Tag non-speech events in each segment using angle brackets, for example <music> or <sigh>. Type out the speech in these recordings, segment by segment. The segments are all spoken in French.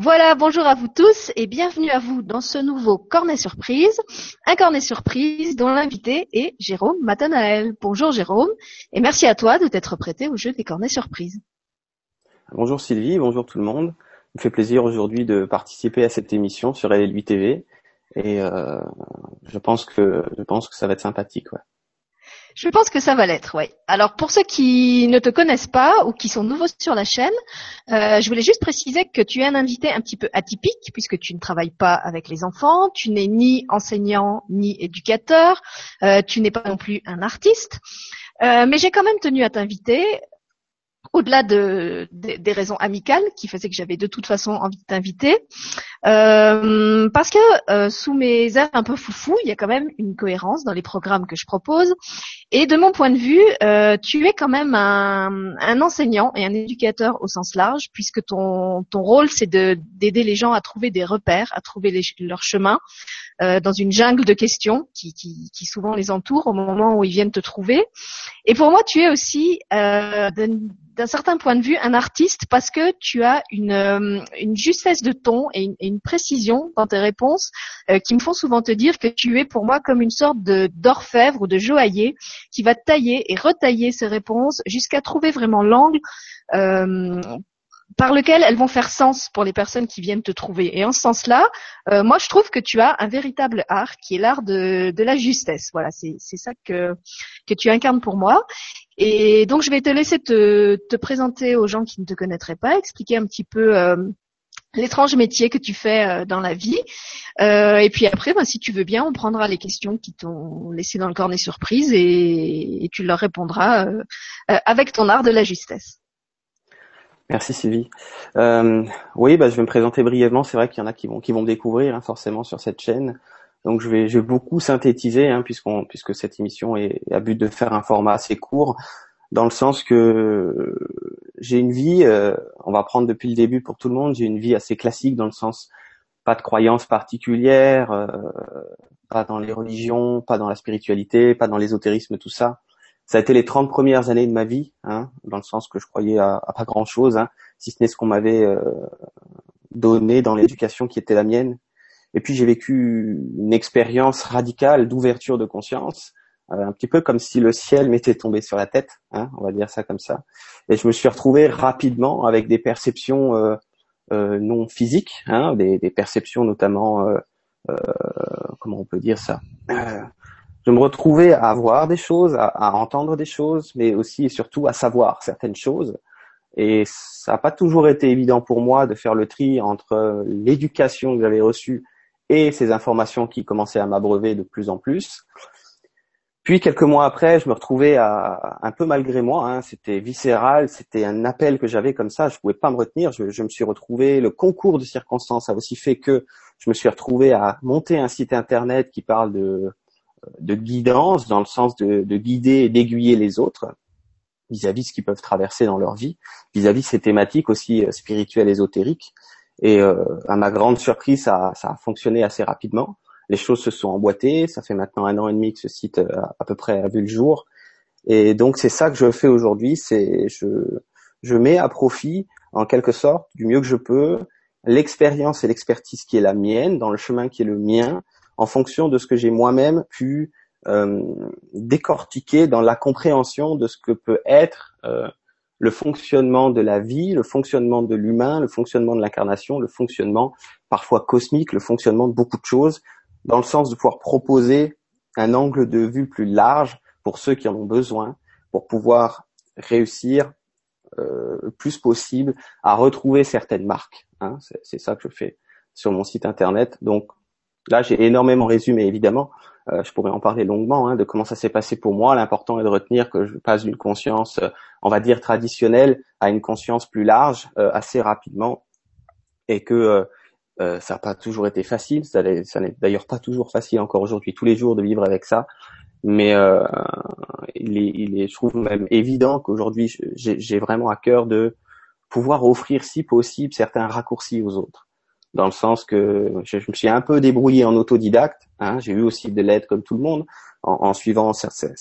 Voilà, bonjour à vous tous et bienvenue à vous dans ce nouveau Cornet Surprise, un Cornet Surprise dont l'invité est Jérôme Matanael. Bonjour Jérôme et merci à toi de t'être prêté au jeu des Cornets Surprises. Bonjour Sylvie, bonjour tout le monde. Il me fait plaisir aujourd'hui de participer à cette émission sur LL8 TV et euh, je pense que je pense que ça va être sympathique. Ouais. Je pense que ça va l'être, oui. Alors pour ceux qui ne te connaissent pas ou qui sont nouveaux sur la chaîne, euh, je voulais juste préciser que tu es un invité un petit peu atypique puisque tu ne travailles pas avec les enfants, tu n'es ni enseignant ni éducateur, euh, tu n'es pas non plus un artiste. Euh, mais j'ai quand même tenu à t'inviter au-delà de, des raisons amicales qui faisaient que j'avais de toute façon envie de t'inviter, euh, parce que euh, sous mes airs un peu foufou, il y a quand même une cohérence dans les programmes que je propose. Et de mon point de vue, euh, tu es quand même un, un, enseignant et un éducateur au sens large, puisque ton, ton rôle c'est d'aider les gens à trouver des repères, à trouver les, leur chemin, euh, dans une jungle de questions qui, qui, qui, souvent les entourent au moment où ils viennent te trouver. Et pour moi, tu es aussi, euh, d'un certain point de vue, un artiste parce que tu as une, euh, justesse de ton et une, précision dans tes réponses euh, qui me font souvent te dire que tu es pour moi comme une sorte de d'orfèvre ou de joaillier qui va tailler et retailler ses réponses jusqu'à trouver vraiment l'angle euh, par lequel elles vont faire sens pour les personnes qui viennent te trouver. Et en ce sens-là, euh, moi je trouve que tu as un véritable art qui est l'art de, la justesse. Voilà, c'est ça que tu incarnes pour moi. Et donc je vais te laisser te, te présenter aux gens qui ne te connaîtraient pas, expliquer un petit peu euh, l'étrange métier que tu fais euh, dans la vie. Euh, et puis après, ben, si tu veux bien, on prendra les questions qui t'ont laissé dans le cornet surprise et, tu leur répondras avec ton art de la justesse. Merci Sylvie. Oui, bah, je vais me présenter brièvement. C'est vrai qu'il y en a qui vont qui découvrir hein, forcément sur cette chaîne. Donc je vais je vais beaucoup synthétiser hein, puisqu'on puisque cette émission est à but de faire un format assez court, dans le sens que j'ai une vie. Euh, on va prendre depuis le début pour tout le monde. J'ai une vie assez classique dans le sens pas de croyances particulières, euh, pas dans les religions, pas dans la spiritualité, pas dans l'ésotérisme, tout ça ça a été les 30 premières années de ma vie, hein, dans le sens que je croyais à, pas grand-chose, hein, si ce n'est ce qu'on m'avait euh, donné dans l'éducation qui était la mienne. Et puis j'ai vécu une expérience radicale d'ouverture de conscience, euh, un petit peu comme si le ciel m'était tombé sur la tête, hein, on va dire ça comme ça. Et je me suis retrouvé rapidement avec des perceptions euh, non physiques, hein, des, des, perceptions notamment, comment on peut dire ça je me retrouvais à voir des choses, à, entendre des choses, mais aussi et surtout à savoir certaines choses. Et ça n'a pas toujours été évident pour moi de faire le tri entre l'éducation que j'avais reçue et ces informations qui commençaient à m'abreuver de plus en plus. Puis quelques mois après, je me retrouvais à, un peu malgré moi, hein, c'était viscéral, c'était un appel que j'avais comme ça, je pouvais pas me retenir, je, je, me suis retrouvé, le concours de circonstances a aussi fait que je me suis retrouvé à monter un site internet qui parle de de guidance dans le sens de, guider et d'aiguiller les autres vis-à-vis de ce qu'ils peuvent traverser dans leur vie, vis-à-vis ces thématiques aussi euh, spirituelles, ésotériques. Et euh, à ma grande surprise, ça, a fonctionné assez rapidement. Les choses se sont emboîtées. Ça fait maintenant un an et demi que ce site euh, à peu près a vu le jour. Et donc c'est ça que je fais aujourd'hui. C'est je, je mets à profit, en quelque sorte, du mieux que je peux, l'expérience et l'expertise qui est la mienne, dans le chemin qui est le mien, en fonction de ce que j'ai moi-même pu euh, décortiquer dans la compréhension de ce que peut être euh, le fonctionnement de la vie, le fonctionnement de l'humain, le fonctionnement de l'incarnation, le fonctionnement parfois cosmique, le fonctionnement de beaucoup de choses, dans le sens de pouvoir proposer un angle de vue plus large pour ceux qui en ont besoin, pour pouvoir réussir euh, le plus possible à retrouver certaines marques. Hein. C'est ça que je fais sur mon site internet. Donc Là, j'ai énormément résumé, évidemment. Euh, je pourrais en parler longuement hein, de comment ça s'est passé pour moi. L'important est de retenir que je passe d'une conscience, euh, on va dire traditionnelle, à une conscience plus large euh, assez rapidement, et que ça n'a pas toujours été facile. Ça, n'est d'ailleurs pas toujours facile encore aujourd'hui, tous les jours, de vivre avec ça. Mais il est, il, est, je trouve même évident qu'aujourd'hui, j'ai vraiment à cœur de pouvoir offrir, si possible, certains raccourcis aux autres dans le sens que je, me suis un peu débrouillé en autodidacte. Hein, j'ai eu aussi de l'aide comme tout le monde en, suivant certaines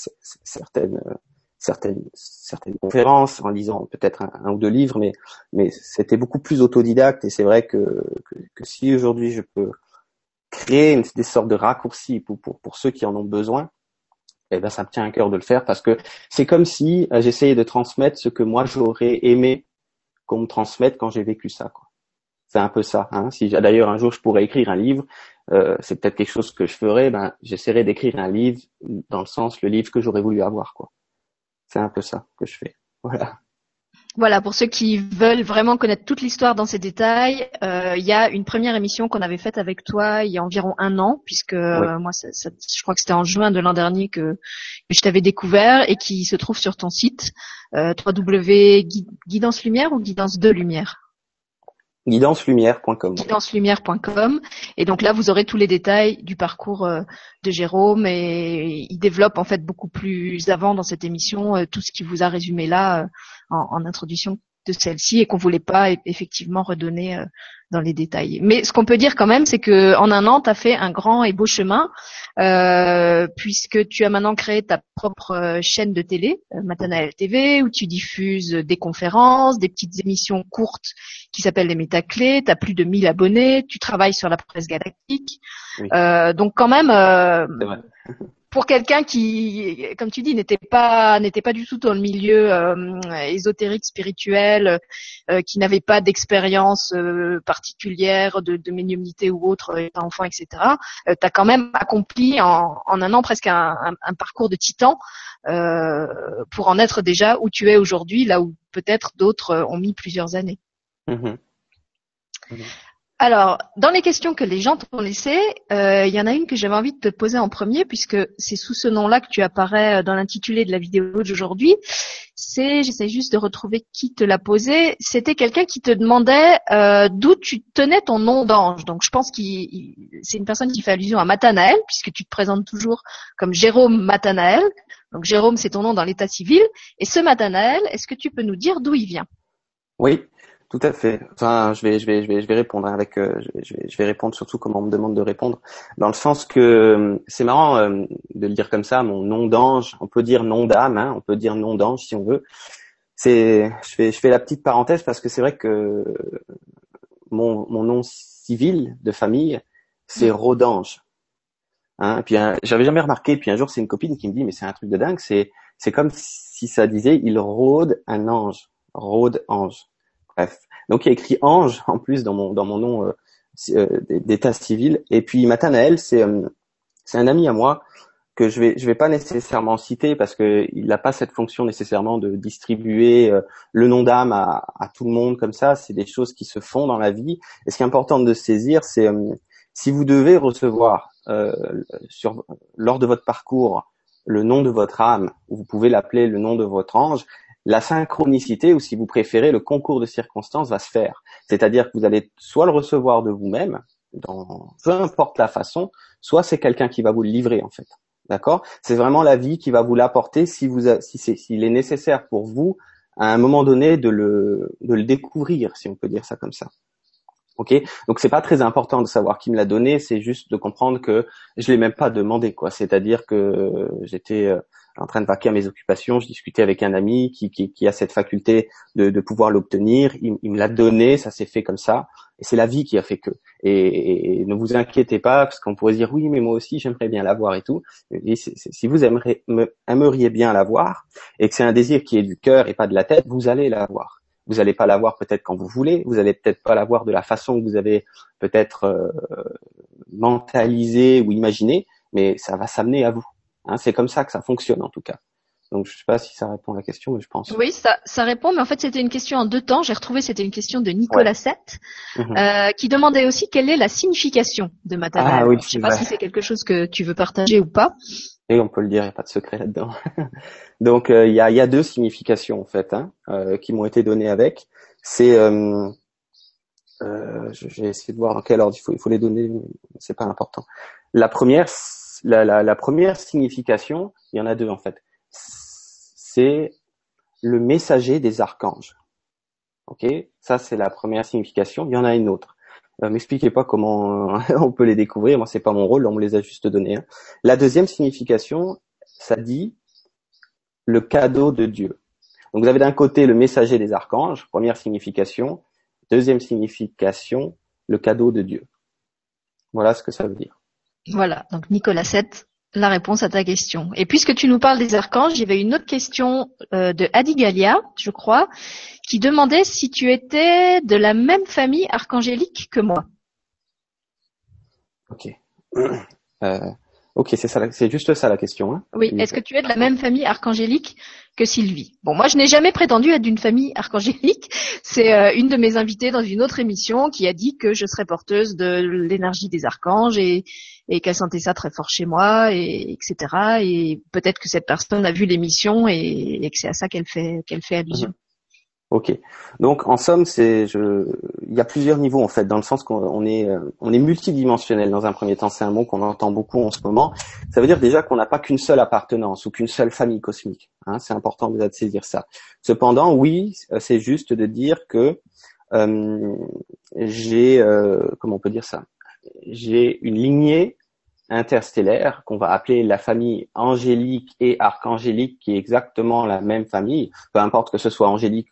certaines certaines conférences, en lisant peut-être un, ou deux livres, mais mais c'était beaucoup plus autodidacte. Et c'est vrai que, que, si aujourd'hui je peux créer des sortes de raccourcis pour, pour pour ceux qui en ont besoin, eh ben ça me tient à cœur de le faire parce que c'est comme si euh, j'essayais de transmettre ce que moi j'aurais aimé qu'on me transmette quand j'ai vécu ça. Quoi. C'est un peu ça. Hein. Si d'ailleurs un jour je pourrais écrire un livre, euh, c'est peut-être quelque chose que je ferais. Ben j'essaierai d'écrire un livre dans le sens le livre que j'aurais voulu avoir. Quoi. C'est un peu ça que je fais. <laughs> Voilà. Voilà, pour ceux qui veulent vraiment connaître toute l'histoire dans ses détails, euh, il y a une première émission qu'on avait faite avec toi il y a environ un an, puisque euh, moi, ça, ça, je crois que c'était en juin de l'an dernier que, que je t'avais découvert et qui se trouve sur ton site euh, www.guidance lumière ou guidance de lumière? guidancelumière.com. Guidancelumière.com. Et donc là, vous aurez tous les détails du parcours euh, de Jérôme et il développe en fait beaucoup plus avant dans cette émission euh, tout ce qui vous a résumé là euh, en, en, introduction de celle-ci et qu'on voulait pas effectivement redonner dans les détails. Mais ce qu'on peut dire quand même, c'est que en un an, tu as fait un grand et beau chemin, euh, puisque tu as maintenant créé ta propre euh, chaîne de télé, euh, TV, où tu diffuses des conférences, des petites émissions courtes qui s'appellent les métaclés. Tu as plus de 1000 abonnés, tu travailles sur la presse galactique. Euh, donc quand même, euh, pour quelqu'un qui, comme tu dis, n'était pas n'était pas du tout dans le milieu euh, ésotérique spirituel, euh, qui n'avait pas d'expérience euh, particulière de, de médiumnité ou autre, étant enfant, etc. tu as quand même accompli en, en un an presque un, un, parcours de titan pour en être déjà où tu es aujourd'hui, là où peut-être d'autres ont mis plusieurs années. Mmh mmh alors, dans les questions que les gens t'ont laissées, euh, il y en a une que j'avais envie de te poser en premier, puisque c'est sous ce nom-là que tu apparais euh, dans l'intitulé de la vidéo d'aujourd'hui. C'est, j'essaie juste de retrouver qui te l'a posé. C'était quelqu'un qui te demandait euh, d'où tu tenais ton nom d'ange. Donc, je pense que c'est une personne qui fait allusion à Matanael, puisque tu te présentes toujours comme Jérôme Matanael. Donc, Jérôme, c'est ton nom dans l'état civil. Et ce Matanael, est-ce que tu peux nous dire d'où il vient? Oui. Tout à fait. Enfin, je vais, je vais, je vais, je vais répondre avec, euh, je, vais, je vais répondre surtout comme on me demande de répondre, dans le sens que euh, c'est marrant euh, de le dire comme ça. Mon nom d'ange, on peut dire nom d'âme, hein, on peut dire nom d'ange si on veut. C'est, je fais, je fais la petite parenthèse parce que c'est vrai que mon, mon nom civil de famille, c'est Rodange. Hein, puis j'avais jamais remarqué. Puis un jour, c'est une copine qui me dit, mais c'est un truc de dingue. C'est, c'est comme si ça disait, il rôde un ange, rôde ange. Bref. Donc il y a écrit Ange en plus dans mon dans mon nom euh, euh, d'état civil. Et puis Matanael, c'est euh, c'est un ami à moi que je vais je vais pas nécessairement citer parce que il n'a pas cette fonction nécessairement de distribuer le nom d'âme à, à, tout le monde comme ça. C'est des choses qui se font dans la vie. Et ce qui est important de saisir, c'est si vous devez recevoir sur lors de votre parcours le nom de votre âme, ou vous pouvez l'appeler le nom de votre ange, la synchronicité, ou si vous préférez, le concours de circonstances va se faire. C'est-à-dire que vous allez soit le recevoir de vous-même, dans peu importe la façon, soit c'est quelqu'un qui va vous le livrer en fait. D'accord? C'est vraiment la vie qui va vous l'apporter si vous si c'est s'il est nécessaire pour vous à un moment donné de le de le découvrir, si on peut dire ça comme ça. Ok, donc c'est pas très important de savoir qui me l'a donné, c'est juste de comprendre que je l'ai même pas demandé quoi. C'est-à-dire que j'étais euh, en train de vaquer à mes occupations, je discutais avec un ami qui, qui, qui a cette faculté de, de pouvoir l'obtenir. Il, il, me l'a donné, ça s'est fait comme ça, et c'est la vie qui a fait que. Et, ne vous inquiétez pas, parce qu'on pourrait dire oui, mais moi aussi j'aimerais bien l'avoir et tout. Et si vous aimeriez, aimeriez bien l'avoir, et que c'est un désir qui est du cœur et pas de la tête, vous allez l'avoir. Vous n'allez pas l'avoir peut-être quand vous voulez, vous allez peut-être pas l'avoir de la façon que vous avez peut-être euh, mentalisé ou imaginé, mais ça va s'amener à vous. Hein, c'est comme ça que ça fonctionne en tout cas. Donc je sais pas si ça répond à la question, mais je pense. Oui, ça, ça répond, mais en fait c'était une question en deux temps. J'ai retrouvé, c'était une question de Nicolas Sett, mhm. euh, qui demandait aussi quelle est la signification de matériel. Ah, oui, je sais pas si c'est quelque chose que tu veux partager ou pas. Et on peut le dire, il n'y a pas de secret là-dedans. <laughs> Donc euh, il y, a, y, a, deux significations en fait hein, euh, qui m'ont été données avec. C'est, j'ai essayé de voir dans quel ordre il faut, il faut les donner, c'est pas important. La première, la, première signification, il y en a deux en fait. C'est le messager des archanges. Ok, ça c'est la première signification. Il y en a une autre. Euh, M'expliquez pas comment <laughs> on peut les découvrir. Moi c'est pas mon rôle, on me les a juste donnés. Hein. La deuxième signification, ça dit le cadeau de Dieu. Donc vous avez d'un côté le messager des archanges, première signification, deuxième signification, le cadeau de Dieu. Voilà ce que ça veut dire. Voilà, donc Nicolas 7, la réponse à ta question. Et puisque tu nous parles des archanges, il y avait une autre question euh, de Adigalia, je crois, qui demandait si tu étais de la même famille archangélique que moi. Ok. Euh, ok, c'est ça, c'est juste ça la question. Hein oui. Est-ce que tu es de la même famille archangélique que Sylvie Bon, moi, je n'ai jamais prétendu être d'une famille archangélique. C'est euh, une de mes invitées dans une autre émission qui a dit que je serais porteuse de l'énergie des archanges et, qu'elle sentait ça très fort chez moi, et etc. Et peut-être que cette personne a vu l'émission et, et que c'est à ça qu'elle fait qu'elle fait allusion. Ok. Donc en somme, c'est je il y a plusieurs niveaux en fait dans le sens qu'on est euh, on est multidimensionnel dans un premier temps, c'est un mot qu'on entend beaucoup en ce moment. Ça veut dire déjà qu'on n'a pas qu'une seule appartenance ou qu'une seule famille cosmique. Hein, c'est important de saisir ça. Cependant, oui, euh, c'est juste de dire que euh, j'ai euh, comment on peut dire ça? J'ai une lignée interstellaire qu'on va appeler la famille angélique et archangélique qui est exactement la même famille, peu importe que ce soit angélique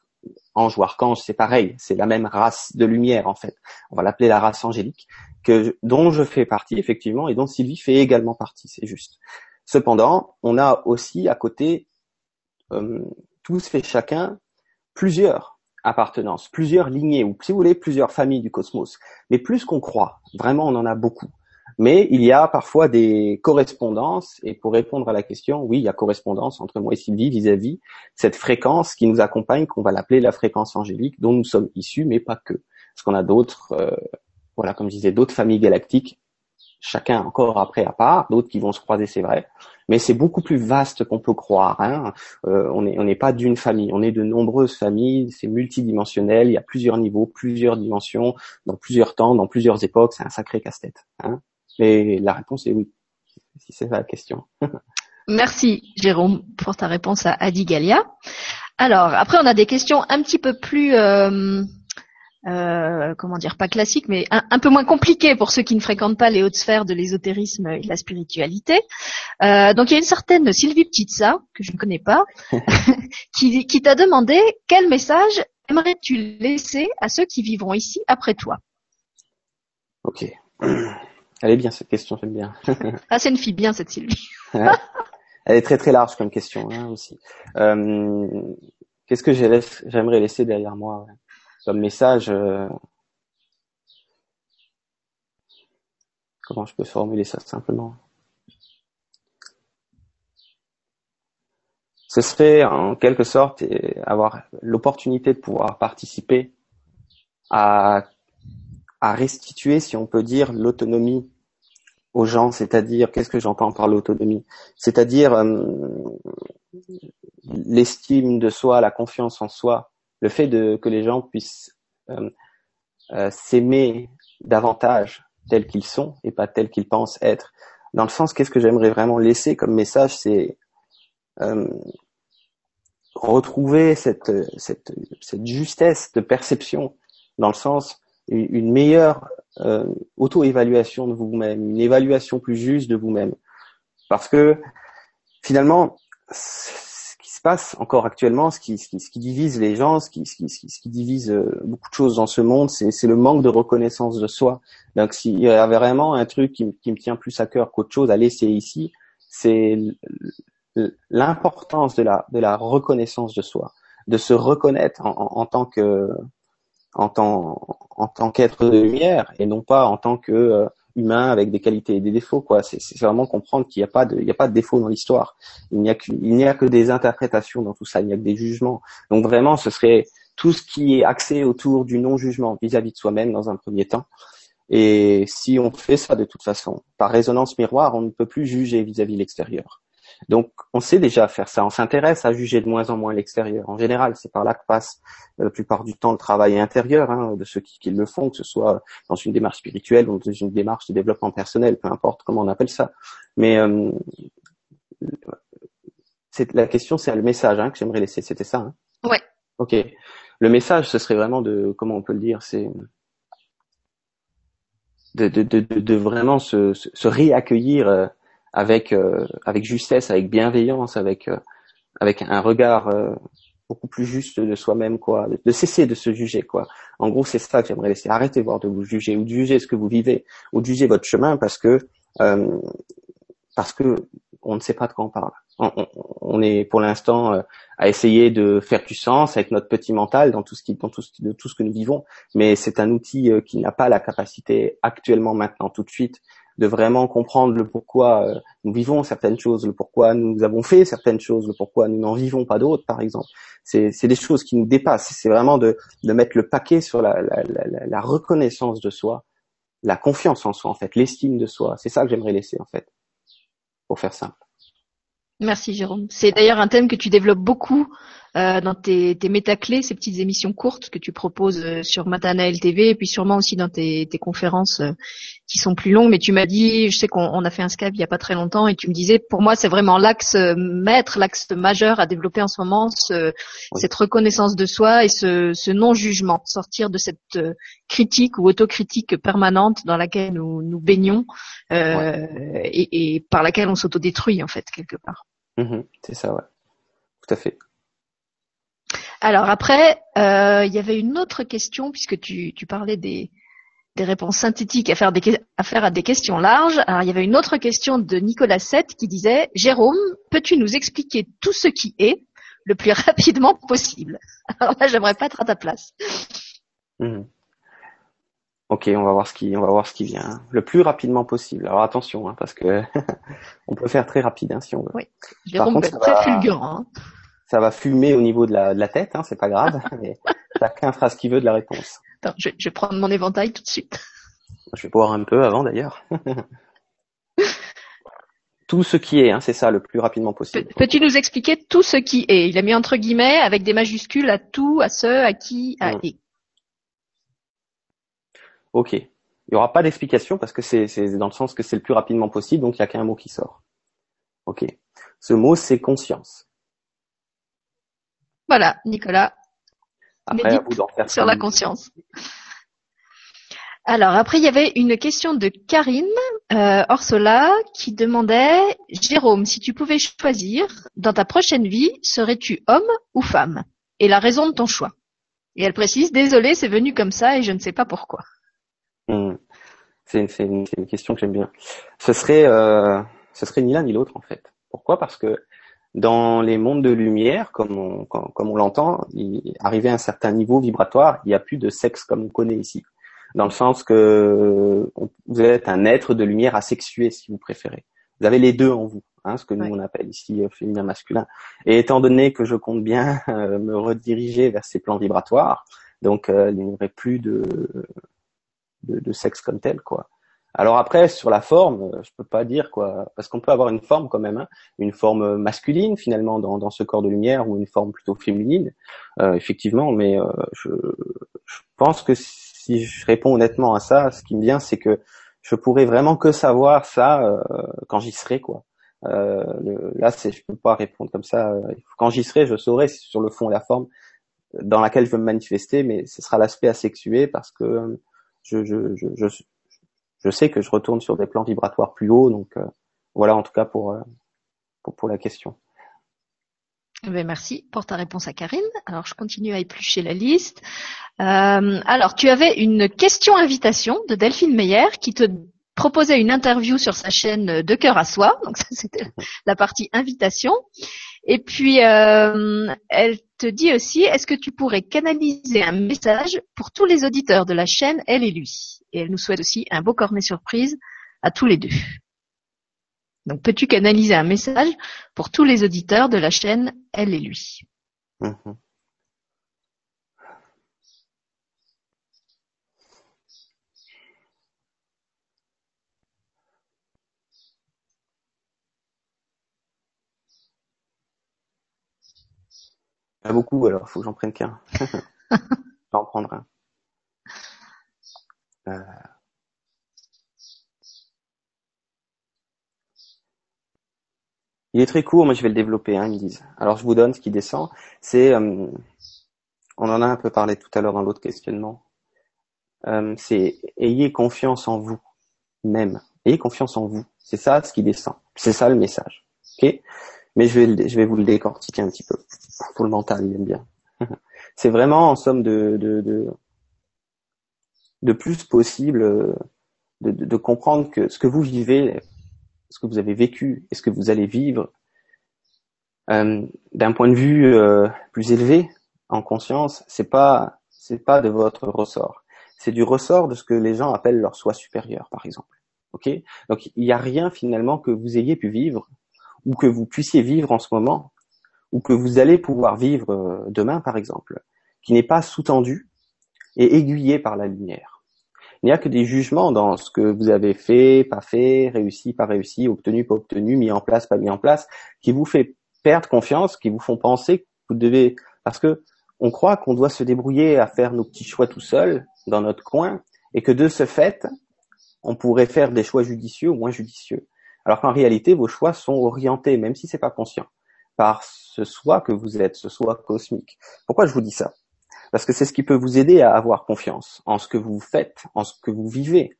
ange ou archange, c'est pareil, c'est la même race de lumière en fait. On va l'appeler la race angélique, que dont je fais partie effectivement et dont Sylvie fait également partie, c'est juste. Cependant, on a aussi à côté euh, tous fait chacun plusieurs appartenances, plusieurs lignées ou si vous voulez plusieurs familles du cosmos. Mais plus qu'on croit, vraiment on en a beaucoup. Mais il y a parfois des correspondances, et pour répondre à la question, oui, il y a correspondance entre moi et Sylvie vis-à-vis cette fréquence qui nous accompagne, qu'on va l'appeler la fréquence angélique, dont nous sommes issus, mais pas que. Parce qu'on a d'autres, euh, voilà, comme je disais, d'autres familles galactiques, chacun encore après à part, d'autres qui vont se croiser, c'est vrai, mais c'est beaucoup plus vaste qu'on peut croire. Hein. Euh, on n'est on pas d'une famille, on est de nombreuses familles, c'est multidimensionnel, il y a plusieurs niveaux, plusieurs dimensions, dans plusieurs temps, dans plusieurs époques, c'est un sacré casse-tête. Hein. Et la réponse est oui, si c'est la question. <laughs> Merci Jérôme pour ta réponse à Adi Galia. Alors après on a des questions un petit peu plus euh, euh, comment dire pas classiques mais un, peu moins compliquées pour ceux qui ne fréquentent pas les hautes sphères de l'ésotérisme et de la spiritualité. Euh, donc il y a une certaine Sylvie Petitsa que je ne connais pas <laughs> qui, qui t'a demandé quel message aimerais-tu laisser à ceux qui vivront ici après toi? Ok. <clears throat> Elle est bien cette question, j'aime bien. <laughs> ah, c'est une fille bien cette Sylvie. Elle est très très large comme question hein, aussi. Euh, Qu'est-ce que j'aimerais laisser derrière moi comme message euh, Comment je peux formuler ça simplement? Ce serait en quelque sorte avoir l'opportunité de pouvoir participer à à restituer, si on peut dire, l'autonomie aux gens, c'est-à-dire, qu'est-ce que j'entends par l'autonomie? C'est-à-dire euh, l'estime de soi, la confiance en soi, le fait de, que les gens puissent euh, euh, s'aimer davantage tels qu'ils sont et pas tels qu'ils pensent être. Dans le sens, qu'est-ce que j'aimerais vraiment laisser comme message, c'est retrouver cette, cette, cette justesse de perception, dans le sens, une meilleure euh, auto-évaluation de vous-même, une évaluation plus juste de vous-même. Parce que finalement, ce qui se passe encore actuellement, ce qui, ce qui, ce qui divise les gens, ce qui, ce qui, ce qui divise euh, beaucoup de choses dans ce monde, c'est le manque de reconnaissance de soi. Donc s'il y avait vraiment un truc qui, qui me tient plus à cœur qu'autre chose à laisser ici, c'est l'importance de la, de la reconnaissance de soi, de se reconnaître en, en, en tant que en tant en tant qu'être de lumière et non pas en tant que euh, humain avec des qualités et des défauts quoi. C'est vraiment comprendre qu'il n'y a pas de il y a pas de défaut dans l'histoire. Il n'y a que il n'y a que des interprétations dans tout ça. Il n'y a que des jugements. Donc vraiment ce serait tout ce qui est axé autour du non jugement vis-à-vis de soi-même dans un premier temps. Et si on fait ça de toute façon par résonance miroir on ne peut plus juger vis-à-vis l'extérieur donc, on sait déjà faire ça. On s'intéresse à juger de moins en moins l'extérieur. En général, c'est par là que passe euh, la plupart du temps le travail intérieur hein, de ceux qui, le font, que ce soit dans une démarche spirituelle ou dans une démarche de développement personnel, peu importe comment on appelle ça. Mais euh, la question, c'est le message hein, que j'aimerais laisser. C'était ça. Hein? Ouais. Ok. Le message, ce serait vraiment de, comment on peut le dire, c'est de, de, de, de, vraiment se, se réaccueillir. Euh, avec euh, avec justesse, avec bienveillance, avec euh, avec un regard beaucoup plus juste de soi-même, quoi, de, cesser de se juger, quoi. En gros, c'est ça que j'aimerais laisser. Arrêtez voir de vous juger ou de juger ce que vous vivez ou de juger votre chemin parce que euh, parce que on ne sait pas de quoi on parle. On, est pour l'instant euh, à essayer de faire du sens avec notre petit mental dans tout ce qui, dans tout ce, de tout ce que nous vivons, mais c'est un outil euh, qui n'a pas la capacité actuellement, maintenant, tout de suite, de vraiment comprendre le pourquoi euh, nous vivons certaines choses, le pourquoi nous avons fait certaines choses, le pourquoi nous n'en vivons pas d'autres, par exemple. C'est des choses qui nous dépassent. C'est vraiment de, de, mettre le paquet sur la, la, la, la, reconnaissance de soi, la confiance en soi, en fait, l'estime de soi. C'est ça que j'aimerais laisser, en fait, pour faire simple. Merci Jérôme. C'est d'ailleurs un thème que tu développes beaucoup euh, dans tes, tes métaclés, ces petites émissions courtes que tu proposes euh, sur Matana LTV et puis sûrement aussi dans tes, tes conférences euh, qui sont plus longues. Mais tu m'as dit, je sais qu'on a fait un Skype il y a pas très longtemps et tu me disais, pour moi c'est vraiment l'axe maître, l'axe majeur à développer en ce moment, ce, cette reconnaissance de soi et ce, ce non-jugement, sortir de cette critique ou autocritique permanente dans laquelle nous nous baignons et, et, par laquelle on s'autodétruit en fait quelque part. Mmh c'est ça, ouais. Tout à fait. Alors après, euh, il y avait une autre question puisque tu, parlais des, réponses synthétiques à faire, à des questions larges. Alors il y avait une autre question de Nicolas Sette qui disait Jérôme, peux-tu nous expliquer tout ce qui est le plus <laughs> rapidement possible? Alors là, j'aimerais pas être à ta place. Mmh. Ok, on va voir ce qui, on va voir ce qui vient le plus rapidement possible. Alors attention, hein, parce que <laughs> on peut faire très rapide hein, si on veut. Oui, Jérôme peut être très fulgurant. Hein ça va fumer au niveau de la, de la tête, hein, c'est pas grave, <laughs> mais chacun fera ce qu'il veut de la réponse. Attends, je, je, vais prendre mon éventail tout de suite. Je vais boire un peu avant d'ailleurs. <laughs> tout ce qui est, hein, c'est ça, le plus rapidement possible. Peux-tu nous expliquer tout ce qui est? Il a mis entre guillemets avec des majuscules à tout, à ce, à qui, à hmm. et. Ok. Il n'y aura pas d'explication parce que c'est dans le sens que c'est le plus rapidement possible, donc il n'y a qu'un mot qui sort. Ok. Ce mot, c'est conscience. Voilà, Nicolas. Après, sur la conscience. Alors après, il y avait une question de Karine euh, Orsola qui demandait Jérôme, si tu pouvais choisir dans ta prochaine vie, serais-tu homme ou femme? Et la raison de ton choix. Et elle précise Désolé, c'est venu comme ça et je ne sais pas pourquoi. Hmm. C'est une, question que j'aime bien. Ce serait, euh, ce serait ni l'un ni l'autre en fait. Pourquoi? Parce que dans les mondes de lumière, comme on, comme on l'entend, arrivé à un certain niveau vibratoire, il n'y a plus de sexe comme on connaît ici. Dans le sens que vous êtes un être de lumière asexué, si vous préférez. Vous avez les deux en vous, hein, ce que nous on appelle ici euh, féminin masculin. Et étant donné que je compte bien euh, me rediriger vers ces plans vibratoires, donc euh, il n'y aurait plus de, de, de sexe comme tel, quoi. Alors après, sur la forme, je peux pas dire quoi, parce qu'on peut avoir une forme quand même, hein, une forme masculine finalement dans, ce corps de lumière ou une forme plutôt féminine, euh, effectivement. Mais euh, je, pense que si je réponds honnêtement à ça, ce qui me vient, c'est que je pourrais vraiment que savoir ça euh, quand j'y serai quoi. Euh, là, c'est, je peux pas répondre comme ça. Quand j'y serai, je saurai sur le fond la forme dans laquelle je veux me manifester, mais ce sera l'aspect asexué parce que je, je, je, je sais que je retourne sur des plans vibratoires plus hauts. Donc euh, voilà en tout cas pour, euh, pour, pour la question. Eh ben, merci pour ta réponse à Karine. Alors je continue à éplucher la liste. Euh, alors tu avais une question invitation de Delphine Meyer qui te proposait une interview sur sa chaîne De cœur à soi. Donc ça c'était la partie invitation. Et puis euh, elle te dit aussi, est-ce que tu pourrais canaliser un message pour tous les auditeurs de la chaîne Elle et lui? Et elle nous souhaite aussi un beau cornet surprise à tous les deux. Donc peux-tu canaliser un message pour tous les auditeurs de la chaîne Elle et lui? Mhm. a beaucoup, alors faut que j'en prenne qu'un. <laughs> j'en prendre un. Euh. Il est très court, moi je vais le développer, hein, ils me disent. Alors je vous donne ce qui descend. C'est, euh, on en a un peu parlé tout à l'heure dans l'autre questionnement. Euh, c'est ayez confiance en vous même. Ayez confiance en vous. C'est ça ce qui descend. C'est ça le message. Ok? Mais je vais, je vais vous le décortiquer un petit peu. Pour le mental, il aime bien. <laughs> C'est vraiment en somme de, de, de, de plus possible euh, de, de, comprendre que ce que vous vivez, ce que vous avez vécu et ce que vous allez vivre, euh, d'un point de vue euh, plus élevé en conscience, c'est pas c'est pas de votre ressort. C'est du ressort de ce que les gens appellent leur soi supérieur, par exemple. Ok? Donc il n'y a rien finalement que vous ayez pu vivre ou que vous puissiez vivre en ce moment ou que vous allez pouvoir vivre euh, demain, par exemple, qui n'est pas sous-tendu et aiguillé par la lumière. Il n'y a que des jugements dans ce que vous avez fait, pas fait, réussi, pas réussi, obtenu, pas obtenu, mis en place, pas mis en place, qui vous fait perdre confiance, qui vous font penser que vous devez, parce que on croit qu'on doit se débrouiller à faire nos petits choix tout seul dans notre coin, et que de ce fait, on pourrait faire des choix judicieux ou moins judicieux. Alors qu'en réalité, vos choix sont orientés, même si c'est pas conscient, par ce soi que vous êtes, ce soi cosmique. Pourquoi je vous dis ça? Parce que c'est ce qui peut vous aider à avoir confiance en ce que vous faites, en ce que vous vivez.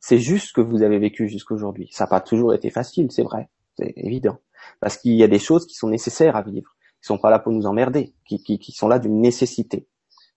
C'est juste ce que vous avez vécu jusqu'aujourd'hui. Ça n'a pas toujours été facile, c'est vrai, c'est évident. Parce qu'il y a des choses qui sont nécessaires à vivre, qui sont pas là pour nous emmerder, qui, sont là d'une nécessité.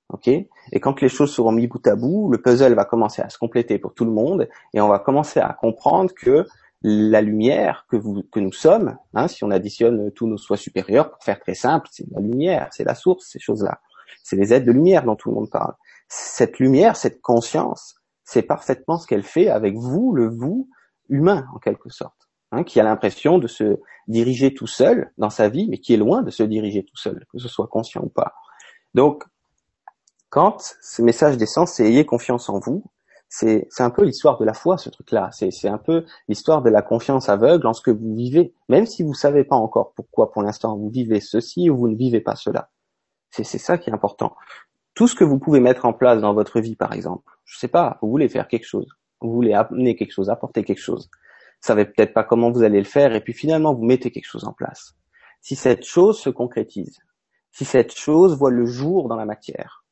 Ok? Et quand les choses seront mis bout à bout, le puzzle va commencer à se compléter pour tout le monde, et on va commencer à comprendre que la lumière que, vous, que nous sommes, hein, si on additionne tous nos soins supérieurs, pour faire très simple, c'est la lumière, c'est la source, ces choses-là. C'est les aides de lumière dont tout le monde parle. Cette lumière, cette conscience, c'est parfaitement ce qu'elle fait avec vous, le vous humain, en quelque sorte, hein, qui a l'impression de se diriger tout seul dans sa vie, mais qui est loin de se diriger tout seul, que ce soit conscient ou pas. Donc, quand ce message descend, c'est ayez confiance en vous, c'est un peu l'histoire de la foi, ce truc-là. C'est un peu l'histoire de la confiance aveugle en ce que vous vivez, même si vous savez pas encore pourquoi pour l'instant vous vivez ceci ou vous ne vivez pas cela. C'est ça qui est important. Tout ce que vous pouvez mettre en place dans votre vie, par exemple, je sais pas, vous voulez faire quelque chose, vous voulez amener quelque chose, apporter quelque chose. Vous savez peut-être pas comment vous allez le faire, et puis finalement vous mettez quelque chose en place. Si cette chose se concrétise, si cette chose voit le jour dans la matière,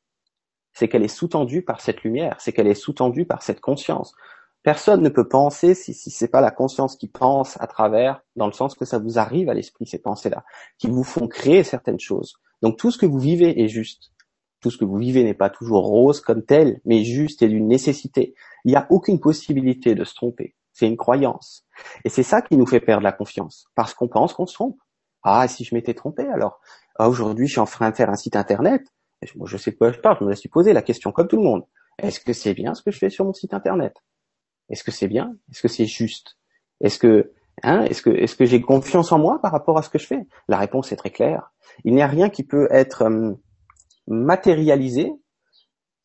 c'est qu'elle est sous-tendue par cette lumière, c'est qu'elle est sous-tendue par cette conscience. Personne ne peut penser si, si c'est pas la conscience qui pense à travers, dans le sens que ça vous arrive à l'esprit, ces pensées-là, qui vous font créer certaines choses. Donc tout ce que vous vivez est juste. Tout ce que vous vivez n'est pas toujours rose comme tel, mais juste et d'une nécessité. Il n'y a aucune possibilité de se tromper. C'est une croyance. Et c'est ça qui nous fait perdre la confiance, parce qu'on pense qu'on se trompe. Ah, si je m'étais trompé alors? Ah, aujourd'hui, je suis en train de faire un site internet. Moi, je sais de quoi je parle, je me laisse poser la question comme tout le monde. Est-ce que c'est bien ce que je fais sur mon site internet? Est-ce que c'est bien? Est-ce que c'est juste? Est-ce que hein, est-ce que est-ce que j'ai confiance en moi par rapport à ce que je fais? La réponse est très claire. Il n'y a rien qui peut être euh, matérialisé,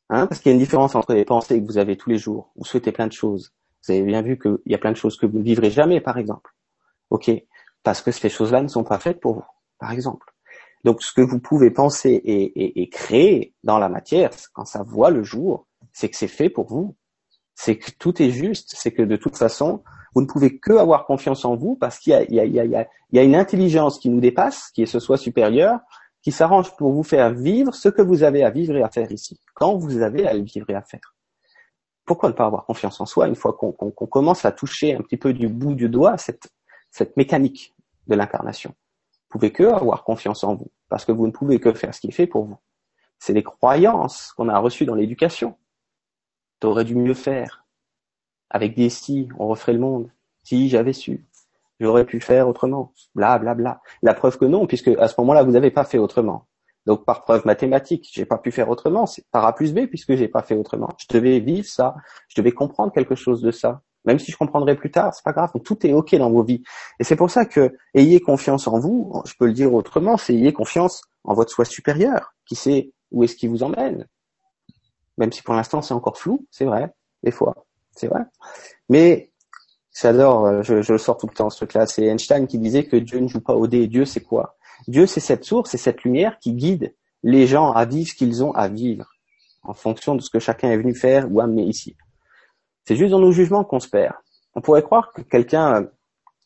hein, parce qu'il y a une différence entre les pensées que vous avez tous les jours. Vous souhaitez plein de choses. Vous avez bien vu qu'il y a plein de choses que vous ne vivrez jamais, par exemple. Ok, parce que ces choses-là ne sont pas faites pour vous, par exemple. Donc ce que vous pouvez penser et, créer dans la matière, quand ça voit le jour, c'est que c'est fait pour vous. C'est que tout est juste, c'est que de toute façon, vous ne pouvez que avoir confiance en vous parce qu'il y, a, une intelligence qui nous dépasse, qui est ce soi supérieur, qui s'arrange pour vous faire vivre ce que vous avez à vivre et à faire ici, quand vous avez à vivre et à faire. Pourquoi ne pas avoir confiance en soi une fois qu'on commence à toucher un petit peu du bout du doigt cette mécanique de l'incarnation? Pouvez que avoir confiance en vous parce que vous ne pouvez que faire ce qui est fait pour vous. C'est les croyances qu'on a reçues dans l'éducation. T'aurais dû mieux faire. Avec des si, on referait le monde. Si j'avais su, j'aurais pu faire autrement. Bla bla bla. La preuve que non, puisque à ce moment-là, vous n'avez pas fait autrement. Donc par preuve mathématique, j'ai pas pu faire autrement. C'est par A plus B puisque j'ai pas fait autrement. Je devais vivre ça. Je devais comprendre quelque chose de ça. Même si je comprendrai plus tard, c'est pas grave. tout est ok dans vos vies. Et c'est pour ça que ayez confiance en vous. Je peux le dire autrement, c'est ayez confiance en votre soi supérieur, qui sait où est-ce qui vous emmène. Même si pour l'instant c'est encore flou, c'est vrai, des fois, c'est vrai. Mais j'adore, euh, je, je, le sors tout le temps ce truc-là. C'est Einstein qui disait que Dieu ne joue pas au dé. Dieu, c'est quoi? Dieu, c'est cette source, c'est cette lumière qui guide les gens à vivre ce qu'ils ont à vivre, en fonction de ce que chacun est venu faire ou amener ici. C'est juste dans nos jugements qu'on se perd. On pourrait croire que quelqu'un, euh,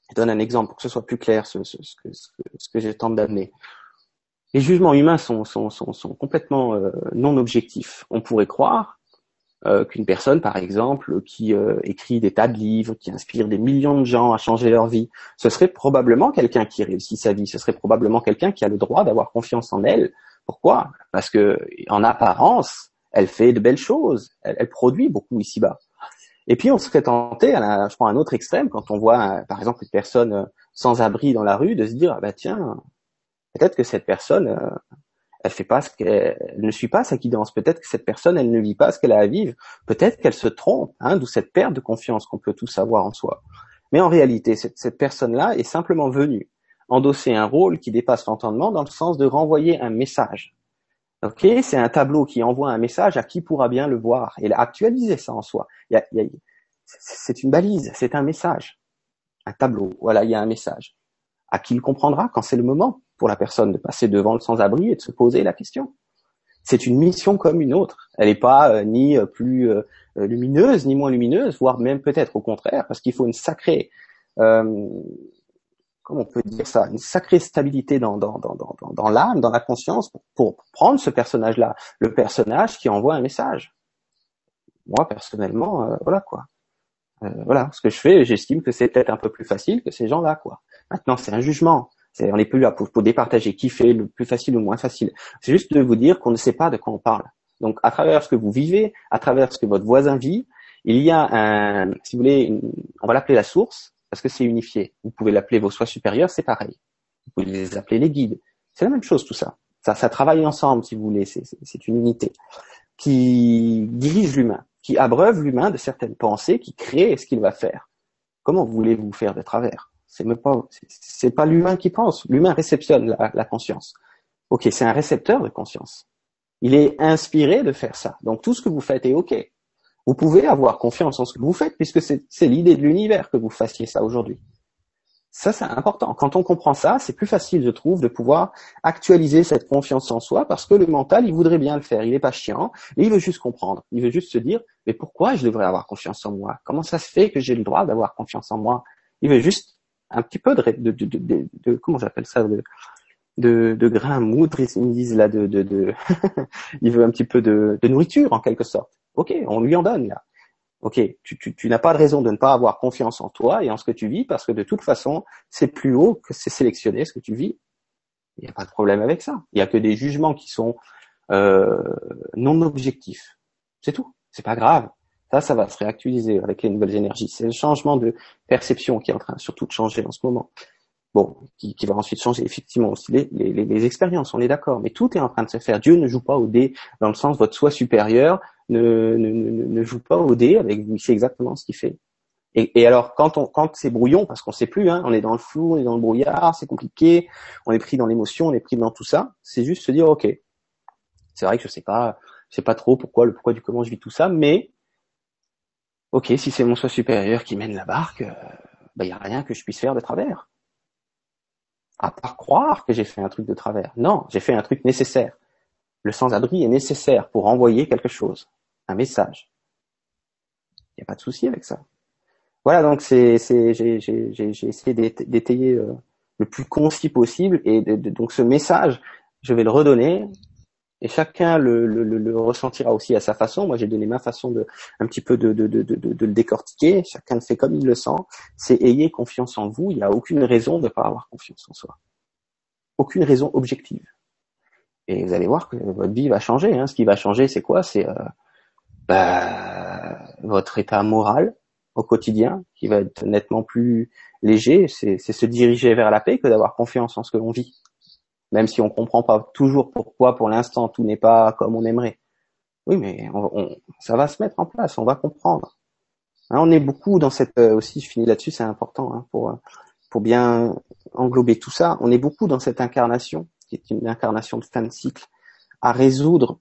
je donne un exemple pour que ce soit plus clair ce, que, j'ai tenté d'amener. Les jugements humains sont, complètement euh, non objectifs. On pourrait croire euh, qu'une personne, par exemple, qui euh, écrit des tas de livres, qui inspire des millions de gens à changer leur vie. Ce serait probablement quelqu'un qui réussit sa vie. Ce serait probablement quelqu'un qui a le droit d'avoir confiance en elle. Pourquoi? Parce que, en apparence, elle fait de belles choses. Elle, produit beaucoup ici-bas. Et puis on serait tenté, à je prends un autre extrême, quand on voit, par exemple, une personne sans abri dans la rue, de se dire, ah bah tiens, peut-être que cette personne, elle fait pas ce qu'elle ne suit pas sa guidance. Peut-être que cette personne, elle ne vit pas ce qu'elle a à vivre. Peut-être qu'elle se trompe, hein, d'où cette perte de confiance qu'on peut tous avoir en soi. Mais en réalité, cette, cette personne-là est simplement venue endosser un rôle qui dépasse l'entendement dans le sens de renvoyer un message. Ok, c'est un tableau qui envoie un message à qui pourra bien le voir et actualiser ça en soi. c'est une balise, c'est un message, un tableau. Voilà, il y a un message. À qui il comprendra quand c'est le moment pour la personne de passer devant le sans-abri et de se poser la question. C'est une mission comme une autre. Elle n'est pas euh, ni euh, plus euh, lumineuse ni moins lumineuse, voire même peut-être au contraire, parce qu'il faut une sacrée, on peut dire ça, une sacrée stabilité dans l'âme, dans la conscience, pour, prendre ce personnage-là, le personnage qui envoie un message. Moi personnellement, voilà quoi. voilà, ce que je fais, j'estime que c'est peut-être un peu plus facile que ces gens-là, quoi. Maintenant, c'est un jugement on n'est plus là pour, départager qui fait le plus facile ou le moins facile. C'est juste de vous dire qu'on ne sait pas de quoi on parle. Donc, à travers ce que vous vivez, à travers ce que votre voisin vit, il y a un, si vous voulez, on va l'appeler la source parce que c'est unifié. Vous pouvez l'appeler vos soins supérieurs, c'est pareil. Vous pouvez les appeler les guides. C'est la même chose tout ça. Ça, travaille ensemble, si vous voulez. C'est une unité qui dirige l'humain, qui abreuve l'humain de certaines pensées, qui crée ce qu'il va faire. Comment voulez-vous faire de travers? C'est pas, pas l'humain qui pense. L'humain réceptionne la, conscience. Ok, c'est un récepteur de conscience. Il est inspiré de faire ça. Donc tout ce que vous faites est ok. Vous pouvez avoir confiance en ce que vous faites puisque c'est l'idée de l'univers que vous fassiez ça aujourd'hui. Ça, c'est important. Quand on comprend ça, c'est plus facile, je trouve, de pouvoir actualiser cette confiance en soi parce que le mental, il voudrait bien le faire. Il n'est pas chiant, mais il veut juste comprendre. Il veut juste se dire, mais pourquoi je devrais avoir confiance en moi? Comment ça se fait que j'ai le droit d'avoir confiance en moi? Il veut juste un petit peu de, de, de, de, de comment j'appelle ça de, de, de grains moudre, ils me disent là, de, de, de <laughs> il veut un petit peu de nourriture en quelque sorte. Ok, on lui en donne là. Ok, tu, n'as pas de raison de ne pas avoir confiance en toi et en ce que tu vis parce que de toute façon, c'est plus haut que c'est sélectionné ce que tu vis. Il n'y a pas de problème avec ça. Il n'y a que des jugements qui sont euh, non objectifs. C'est tout. C'est pas grave. Ça, ça va se réactualiser avec les nouvelles énergies. C'est le changement de perception qui est en train surtout de changer en ce moment. Bon, qui, qui va ensuite changer effectivement aussi les, les, les expériences, on est d'accord, mais tout est en train de se faire. Dieu ne joue pas au dé dans le sens votre soi supérieur ne, ne, ne, ne joue pas au dé avec vous, c'est exactement ce qu'il fait. Et, et, alors quand on quand c'est brouillon, parce qu'on sait plus, hein, on est dans le flou, on est dans le brouillard, c'est compliqué, on est pris dans l'émotion, on est pris dans tout ça, c'est juste se dire ok, c'est vrai que je sais pas, je sais pas trop pourquoi le pourquoi du comment je vis tout ça, mais ok, si c'est mon soi supérieur qui mène la barque, il euh, bah, n'y a rien que je puisse faire de travers. À part croire que j'ai fait un truc de travers. Non, j'ai fait un truc nécessaire. Le sans-abri est nécessaire pour envoyer quelque chose, un message. Il n'y a pas de souci avec ça. Voilà, donc c'est, c'est, j'ai, j'ai, j'ai essayé d'étayer euh, le plus concis possible et donc ce message, je vais le redonner et chacun le, le, le, ressentira aussi à sa façon. Moi, j'ai donné ma façon de un petit peu de, de, de, de, le décortiquer. Chacun le fait comme il le sent. C'est ayez confiance en vous. Il n'y a aucune raison de ne pas avoir confiance en soi. Aucune raison objective. Et vous allez voir que votre vie va changer. Hein. Ce qui va changer, c'est quoi? C'est euh, bah, votre état moral au quotidien qui va être nettement plus léger. C'est se diriger vers la paix que d'avoir confiance en ce que l'on vit même si on comprend pas toujours pourquoi pour l'instant tout n'est pas comme on aimerait. Oui, mais ça va se mettre en place, on va comprendre. Hein, on est beaucoup dans cette euh, aussi, je finis là-dessus, c'est important hein, pour pour bien englober tout ça. On est beaucoup dans cette incarnation qui est une incarnation de fin de cycle à résoudre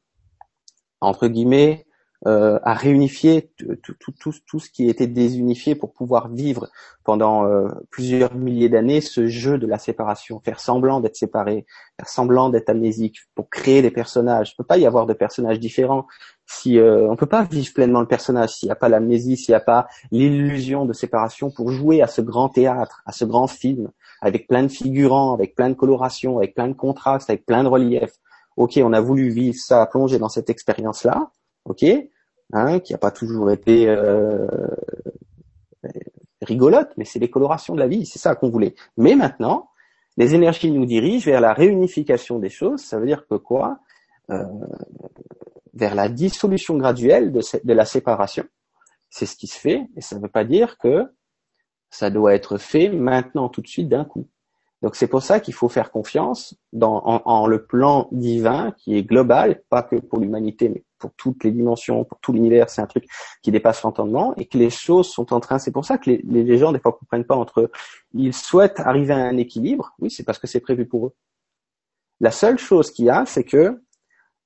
entre guillemets euh, à réunifier tout, tout, tout, tout, ce qui était désunifié pour pouvoir vivre pendant euh, plusieurs milliers d'années ce jeu de la séparation, faire semblant d'être séparé, faire semblant d'être amnésique, pour créer des personnages. Il ne peut pas y avoir de personnages différents si euh, on peut pas vivre pleinement le personnage s'il n'y a pas l'amnésie, s'il n'y a pas l'illusion de séparation pour jouer à ce grand théâtre, à ce grand film, avec plein de figurants, avec plein de colorations, avec plein de contrastes, avec plein de reliefs. Ok, on a voulu vivre ça, plonger dans cette expérience-là ok hein, qui n'a pas toujours été euh, rigolote, mais c'est les colorations de la vie, c'est ça qu'on voulait. Mais maintenant, les énergies nous dirigent vers la réunification des choses. Ça veut dire que quoi? Euh, Vers la dissolution graduelle de, la séparation. C'est ce qui se fait, et ça ne veut pas dire que ça doit être fait maintenant, tout de suite, d'un coup. Donc c'est pour ça qu'il faut faire confiance dans, en, le plan divin qui est global, pas que pour l'humanité, mais pour toutes les dimensions, pour tout l'univers. C'est un truc qui dépasse l'entendement et que les choses sont en train. C'est pour ça que les, gens des fois comprennent pas entre eux. Ils souhaitent arriver à un équilibre. Oui, c'est parce que c'est prévu pour eux. La seule chose qu'il y a, c'est que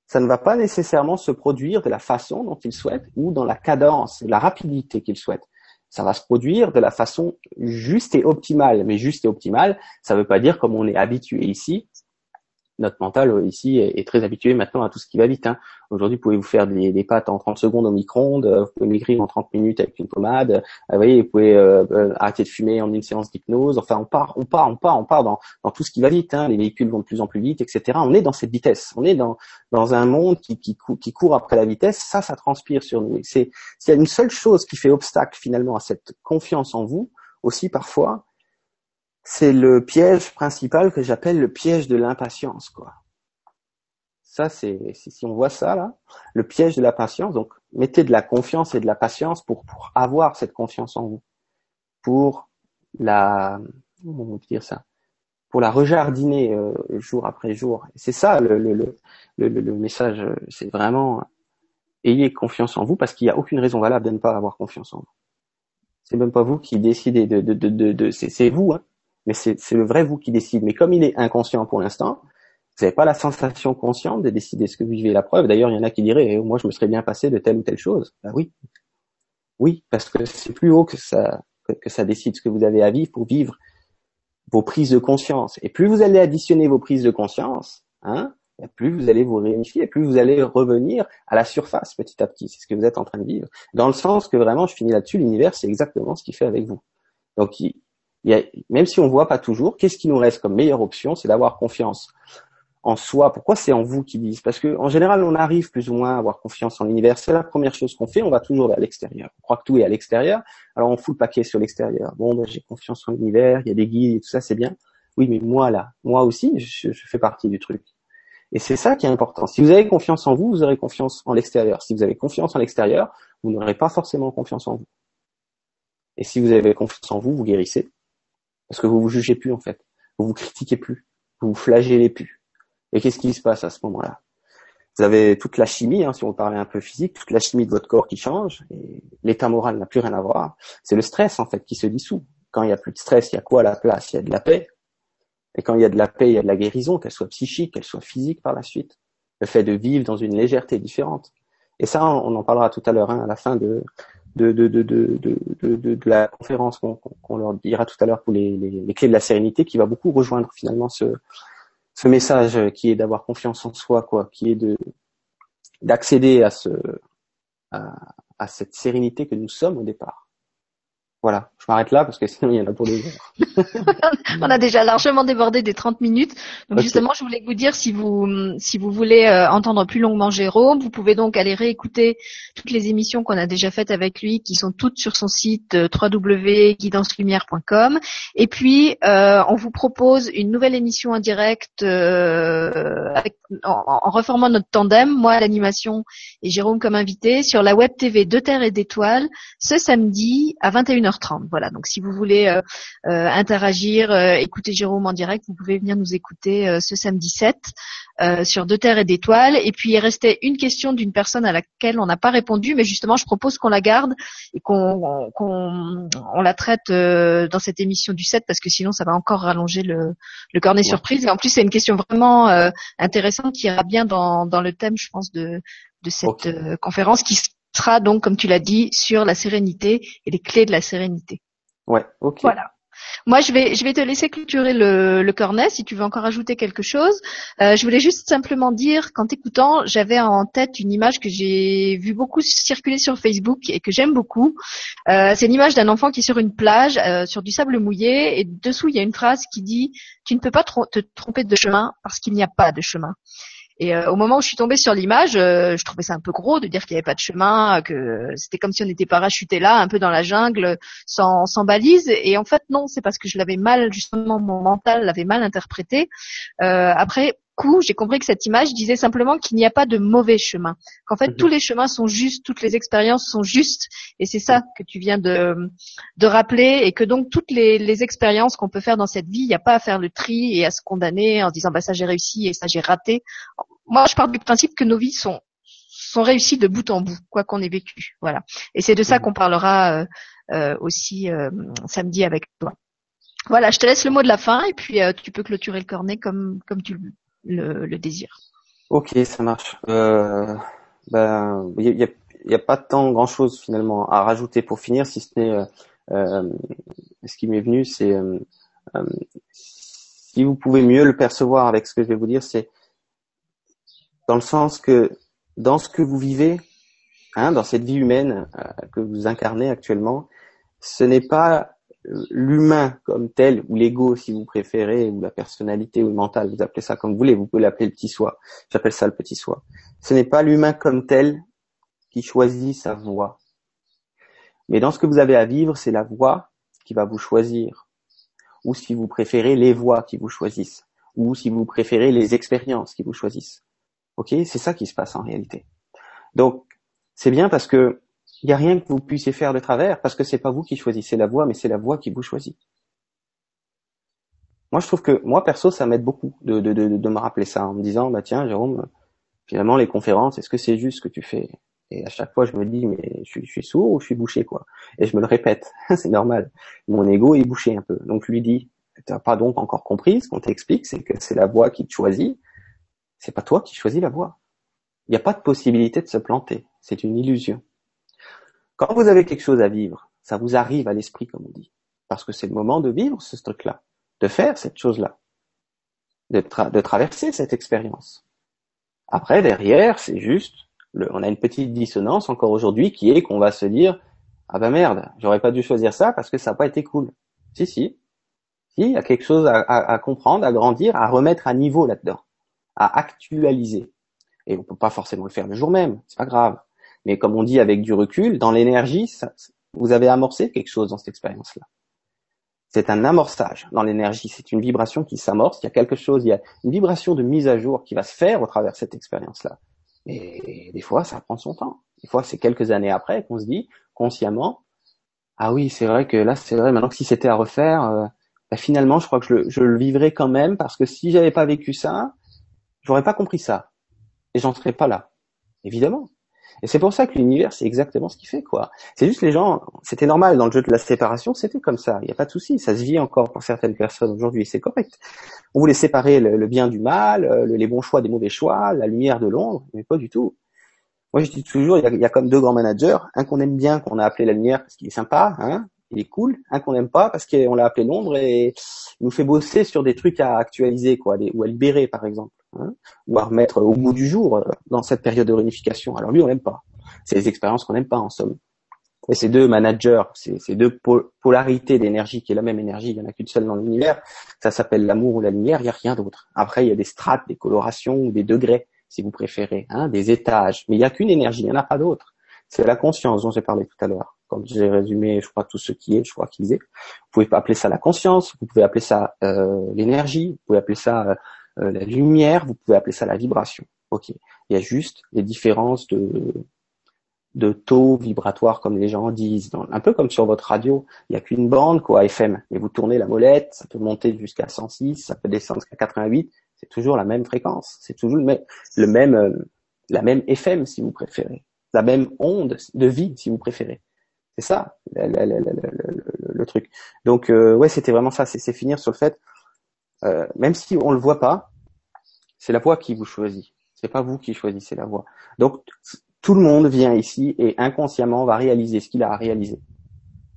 ça ne va pas nécessairement se produire de la façon dont ils souhaitent ou dans la cadence, la rapidité qu'ils souhaitent ça va se produire de la façon juste et optimale. Mais juste et optimale, ça ne veut pas dire comme on est habitué ici, notre mental euh, ici est, très habitué maintenant à tout ce qui va vite. Hein. Aujourd'hui, vous pouvez vous faire des, des, pâtes en 30 secondes au micro-ondes, euh, vous pouvez maigrir en 30 minutes avec une pommade, euh, vous voyez, vous pouvez arrêter de fumer en une séance d'hypnose. Enfin, on part, on part, on part, on part dans, tout ce qui va vite. Hein. Les véhicules vont de plus en plus vite, etc. On est dans cette vitesse. On est dans, dans un monde qui, qui, qui court après la vitesse. Ça, ça transpire sur nous. C'est une seule chose qui fait obstacle finalement à cette confiance en vous, aussi parfois, c'est le piège principal que j'appelle le piège de l'impatience, quoi. Ça, c'est si on voit ça là, le piège de la patience. Donc, mettez de la confiance et de la patience pour, pour avoir cette confiance en vous, pour la comment dire ça, pour la rejardiner euh, jour après jour. C'est ça le, le, le, le, le message. C'est vraiment ayez confiance en vous parce qu'il n'y a aucune raison valable de ne pas avoir confiance en vous. C'est même pas vous qui décidez de, de, de, de, de c'est vous. Hein mais c'est le vrai vous qui décide. Mais comme il est inconscient pour l'instant, vous n'avez pas la sensation consciente de décider ce que vous vivez. La preuve, d'ailleurs, il y en a qui diraient, eh, moi, je me serais bien passé de telle ou telle chose. Ben oui, oui, parce que c'est plus haut que ça que ça décide ce que vous avez à vivre pour vivre vos prises de conscience. Et plus vous allez additionner vos prises de conscience, hein, plus vous allez vous réunifier, plus vous allez revenir à la surface petit à petit. C'est ce que vous êtes en train de vivre. Dans le sens que vraiment, je finis là-dessus, l'univers, c'est exactement ce qu'il fait avec vous. Donc, même si on voit pas toujours, qu'est-ce qui nous reste comme meilleure option C'est d'avoir confiance en soi. Pourquoi c'est en vous qui disent? Parce que en général, on arrive plus ou moins à avoir confiance en l'univers. C'est la première chose qu'on fait. On va toujours vers l'extérieur. On croit que tout est à l'extérieur. Alors on fout le paquet sur l'extérieur. Bon, ben, j'ai confiance en l'univers. Il y a des guides et tout ça, c'est bien. Oui, mais moi là, moi aussi, je, je fais partie du truc. Et c'est ça qui est important. Si vous avez confiance en vous, vous aurez confiance en l'extérieur. Si vous avez confiance en l'extérieur, vous n'aurez pas forcément confiance en vous. Et si vous avez confiance en vous, vous guérissez. Parce que vous vous jugez plus en fait. Vous vous critiquez plus. Vous vous flagellez plus. Et qu'est-ce qui se passe à ce moment-là? Vous avez toute la chimie, hein, si on parlait un peu physique, toute la chimie de votre corps qui change. Et l'état moral n'a plus rien à voir. C'est le stress en fait qui se dissout. Quand il y a plus de stress, il y a quoi à la place? Il y a de la paix. Et quand il y a de la paix, il y a de la guérison, qu'elle soit psychique, qu'elle soit physique par la suite. Le fait de vivre dans une légèreté différente. Et ça, on en parlera tout à l'heure hein, à la fin de, de, de, de, de, de, la conférence qu'on leur dira tout à l'heure pour les, les, clés de la sérénité, qui va beaucoup rejoindre finalement ce, ce message qui est d'avoir confiance en soi, quoi, qui est de d'accéder à ce à cette sérénité que nous sommes au départ. Voilà, je m'arrête là parce que sinon il y en a pour des heures. <laughs> On a déjà largement débordé des 30 minutes. Donc justement, je voulais vous dire si vous si vous voulez euh, entendre plus longuement Jérôme, vous pouvez donc aller réécouter toutes les émissions qu'on a déjà faites avec lui, qui sont toutes sur son site euh, www.guidancelumière.com. Et puis euh, on vous propose une nouvelle émission en direct avec, en, en, reformant notre tandem, moi à l'animation et Jérôme comme invité sur la web TV de Terre et d'Étoiles ce samedi à 21h. Voilà, donc si vous voulez euh, euh, interagir, euh, écouter Jérôme en direct, vous pouvez venir nous écouter ce samedi 7 sur Deux Terres et d'Étoiles. Et puis il restait une question d'une personne à laquelle on n'a pas répondu, mais justement je propose qu'on la garde et qu'on on, la traite dans cette émission du 7 parce que sinon ça va encore rallonger le, le cornet surprise. Et en plus c'est une question vraiment intéressante qui ira bien dans, dans le thème, je pense, de, de cette conférence qui sera donc, comme tu l'as dit, sur la sérénité et les clés de la sérénité. Ouais, ok. Voilà. Moi, je vais, je vais te laisser clôturer le, le cornet si tu veux encore ajouter quelque chose. Euh, je voulais juste simplement dire qu'en t'écoutant, j'avais en tête une image que j'ai vu beaucoup circuler sur Facebook et que j'aime beaucoup. Euh, c'est l'image d'un enfant qui est sur une plage, euh, sur du sable mouillé, et dessous il y a une phrase qui dit "Tu ne peux pas te tromper de chemin parce qu'il n'y a pas de chemin." Et euh, au moment où je suis tombée sur l'image, euh, je trouvais ça un peu gros de dire qu'il n'y avait pas de chemin, que c'était comme si on était parachuté là, un peu dans la jungle, sans, sans balise. Et en fait, non, c'est parce que je l'avais mal, justement, mon mental l'avait mal interprété. Euh, après, coup, j'ai compris que cette image disait simplement qu'il n'y a pas de mauvais chemin, qu'en fait mhm. tous les chemins sont justes, toutes les expériences sont justes, et c'est ça que tu viens de, de rappeler, et que donc toutes les, les expériences qu'on peut faire dans cette vie, il n'y a pas à faire le tri et à se condamner en disant bah ça j'ai réussi et ça j'ai raté. Moi, je pars du principe que nos vies sont sont réussies de bout en bout, quoi qu'on ait vécu. Voilà. Et c'est de ça mhm. qu'on parlera euh, euh, aussi euh, samedi avec toi. Voilà, je te laisse le mot de la fin et puis tu peux clôturer le cornet comme comme tu le veux le, désir. Ok, ça marche. Euh, ben, il n'y a, pas tant grand chose finalement à rajouter pour finir, si ce n'est euh, euh, ce qui m'est venu, c'est si vous pouvez mieux le percevoir avec ce que je vais vous dire, c'est dans le sens que dans ce que vous vivez, hein, dans cette vie humaine que vous incarnez actuellement, ce n'est pas l'humain comme tel, ou l'ego si vous préférez, ou la personnalité ou le mental, vous appelez ça comme vous voulez, vous pouvez l'appeler le petit soi. J'appelle ça le petit soi. Ce n'est pas l'humain comme tel qui choisit sa voie. Mais dans ce que vous avez à vivre, c'est la voie qui va vous choisir. Ou si vous préférez, les voies qui vous choisissent. Ou si vous préférez, les expériences qui vous choisissent. Ok? C'est ça qui se passe en réalité. Donc, c'est bien parce que il n'y a rien que vous puissiez faire de travers parce que c'est pas vous qui choisissez la voie, mais c'est la voie qui vous choisit. Moi, je trouve que moi perso, ça m'aide beaucoup de, de, de, de, me rappeler ça en me disant, bah tiens, Jérôme, finalement les conférences, est-ce que c'est juste ce que tu fais? Et à chaque fois, je me dis, mais je, suis sourd ou je suis bouché quoi? Et je me le répète, <laughs> c'est normal. Mon ego est bouché un peu, donc je lui dis, t'as pas donc encore compris? Ce qu'on t'explique, c'est que c'est la voie qui te choisit. C'est pas toi qui choisis la voie. Il n'y a pas de possibilité de se planter. C'est une illusion. Quand vous avez quelque chose à vivre, ça vous arrive à l'esprit, comme on dit. Parce que c'est le moment de vivre ce truc-là, de faire cette chose-là, de, traverser cette expérience. Après, derrière, c'est juste, on a une petite dissonance encore aujourd'hui qui est qu'on va se dire, ah ben merde, j'aurais pas dû choisir ça parce que ça n'a pas été cool. Si, si. Si, il y a quelque chose à, à comprendre, à grandir, à remettre à niveau là-dedans, à actualiser. Et on peut pas forcément le faire le jour même, c'est pas grave. Mais comme on dit avec du recul, dans l'énergie, vous avez amorcé quelque chose dans cette expérience-là. C'est un amorçage dans l'énergie, c'est une vibration qui s'amorce, il y a quelque chose, il y a une vibration de mise à jour qui va se faire au travers de cette expérience-là. Et des fois, ça prend son temps. Des fois, c'est quelques années après qu'on se dit consciemment, ah oui, c'est vrai que là, c'est vrai, maintenant que si c'était à refaire, euh, bah, finalement, je crois que je le, vivrais quand même parce que si j'avais pas vécu ça, j'aurais pas compris ça. Et j'en serais pas là. Évidemment. Et c'est pour ça que l'univers, c'est exactement ce qu'il fait, quoi. C'est juste les gens, c'était normal dans le jeu de la séparation, c'était comme ça. Il n'y a pas de souci. Ça se vit encore pour certaines personnes aujourd'hui, c'est correct. On voulait séparer le, bien du mal, euh, les bons choix des mauvais choix, la lumière de l'ombre, mais pas du tout. Moi, je dis toujours, il y a, comme deux grands managers, un qu'on aime bien, qu'on a appelé la lumière parce qu'il est sympa, hein, il est cool, un qu'on n'aime pas parce qu'on l'a appelé l'ombre et il nous fait bosser sur des trucs à actualiser, quoi, ou à libérer, par exemple. Hein, ou à remettre au bout du jour euh, dans cette période de réunification. Alors lui, on l'aime pas. C'est les expériences qu'on n'aime pas en somme. Et ces deux managers, ces, deux polarités d'énergie, qui est la même énergie, il n'y en a qu'une seule dans l'univers, ça s'appelle l'amour ou la lumière, il n'y a rien d'autre. Après, il y a des strates, des colorations ou des degrés, si vous préférez, hein, des étages, mais il n'y a qu'une énergie, il n'y en a pas d'autre. C'est la conscience dont j'ai parlé tout à l'heure. Quand j'ai résumé, je crois, tout ce qui est, je crois qu'il est. Vous pouvez appeler ça la conscience, vous pouvez appeler ça euh, l'énergie, vous pouvez appeler ça euh, euh, la lumière, vous pouvez appeler ça la vibration. Ok. Il y a juste les différences de, de taux vibratoires comme les gens disent. un peu comme sur votre radio, il n'y a qu'une bande quoi FM. Et vous tournez la molette, ça peut monter jusqu'à 106, ça peut descendre jusqu'à 88. C'est toujours la même fréquence. C'est toujours le même, le même euh, la même FM si vous préférez, la même onde de vie si vous préférez. C'est ça le, truc. Donc euh, ouais, c'était vraiment ça. C'est finir sur le fait euh, même si on le voit pas, c'est la voix qui vous choisit. C'est pas vous qui choisissez la voix. Donc tout le monde vient ici et inconsciemment va réaliser ce qu'il a à réaliser.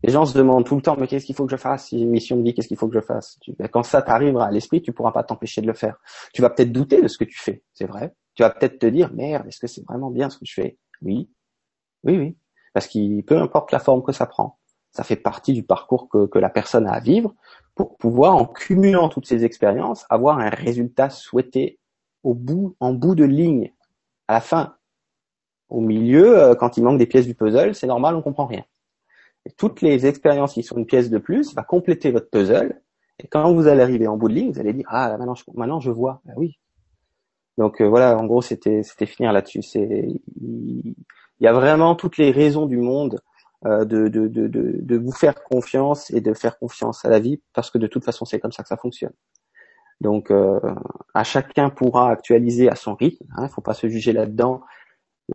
Les gens se demandent tout le temps, mais qu'est-ce qu'il faut que je fasse? Si une mission de vie, qu'est-ce qu'il faut que je fasse? Ben, Quand ça t'arrivera à l'esprit, tu pourras pas t'empêcher de le faire. Tu vas peut-être douter de ce que tu fais, c'est vrai. Tu vas peut-être te dire, merde, est-ce que c'est vraiment bien ce que je fais? Oui, oui, oui. Parce qu'il peu importe la forme que ça prend, ça fait partie du parcours que, que la personne a à vivre pour pouvoir, en cumulant toutes ces expériences, avoir un résultat souhaité au bout, en bout de ligne, à la fin. Au milieu, euh, quand il manque des pièces du puzzle, c'est normal, on comprend rien. Toutes les expériences qui sont une pièce de plus va compléter votre puzzle. Et quand vous allez arriver en bout de ligne, vous allez dire ah maintenant je, maintenant je vois. Ben oui. Donc euh, voilà, en gros c'était c'était finir là-dessus. C'est il y a vraiment toutes les raisons du monde de, de, de, de, vous faire confiance et de faire confiance à la vie parce que de toute façon c'est comme ça que ça fonctionne. Donc euh, à chacun pourra actualiser à son rythme. Il hein, ne faut pas se juger là-dedans.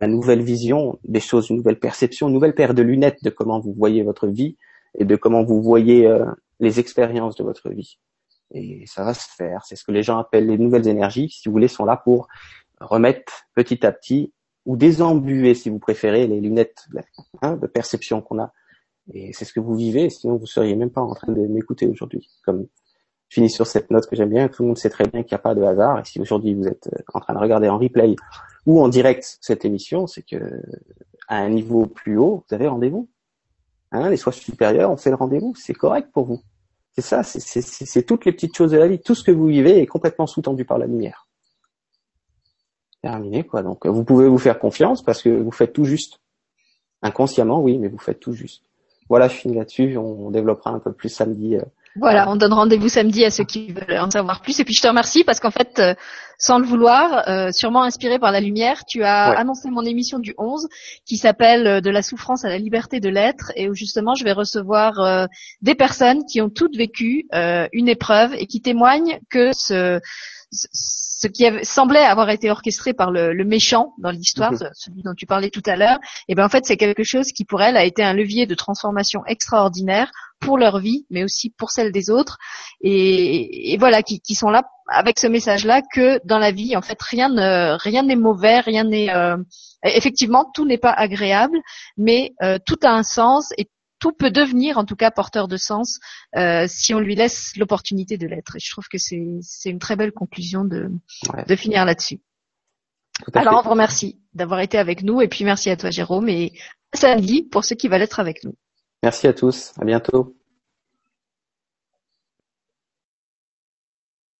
La nouvelle vision des choses, une nouvelle perception, une nouvelle paire de lunettes de comment vous voyez votre vie et de comment vous voyez euh, les expériences de votre vie. Et ça va se faire. C'est ce que les gens appellent les nouvelles énergies. Si vous voulez, sont là pour remettre petit à petit ou désembuer, si vous préférez, les lunettes hein, de perception qu'on a. Et c'est ce que vous vivez, sinon vous seriez même pas en train de m'écouter aujourd'hui. Comme je finis sur cette note que j'aime bien, tout le monde sait très bien qu'il n'y a pas de hasard. Et si aujourd'hui vous êtes euh, en train de regarder en replay ou en direct cette émission, c'est que à un niveau plus haut, vous avez rendez-vous. Hein, les soins supérieurs, on fait le rendez-vous, c'est correct pour vous. C'est ça, c'est toutes les petites choses de la vie. Tout ce que vous vivez est complètement sous-tendu par la lumière terminé quoi. Donc vous pouvez vous faire confiance parce que vous faites tout juste. Inconsciemment, oui, mais vous faites tout juste. Voilà, je finis là-dessus. On développera un peu plus samedi. Euh. Voilà, on donne rendez-vous samedi à ceux qui veulent en savoir plus. Et puis je te remercie parce qu'en fait, euh, sans le vouloir, euh, sûrement inspiré par la lumière, tu as annoncé mon émission du 11 qui s'appelle De la souffrance à la liberté de l'être et où justement je vais recevoir des personnes qui ont toutes vécu une épreuve et qui témoignent que ce ce qui avait, semblait avoir été orchestré par le, le méchant dans l'histoire, mhm. celui dont tu parlais tout à l'heure, et eh ben en fait c'est quelque chose qui pour elle a été un levier de transformation extraordinaire pour leur vie, mais aussi pour celle des autres, et, et voilà qui, qui, sont là avec ce message-là que dans la vie en fait rien ne rien n'est mauvais, rien n'est euh, effectivement tout n'est pas agréable, mais euh, tout a un sens et tout peut devenir en tout cas porteur de sens euh, si on lui laisse l'opportunité de l'être. Et je trouve que c'est une très belle conclusion de, de finir là-dessus. Alors on vous remercie d'avoir été avec nous et puis merci à toi Jérôme et à samedi pour ceux qui veulent être avec nous. Merci à tous, à bientôt.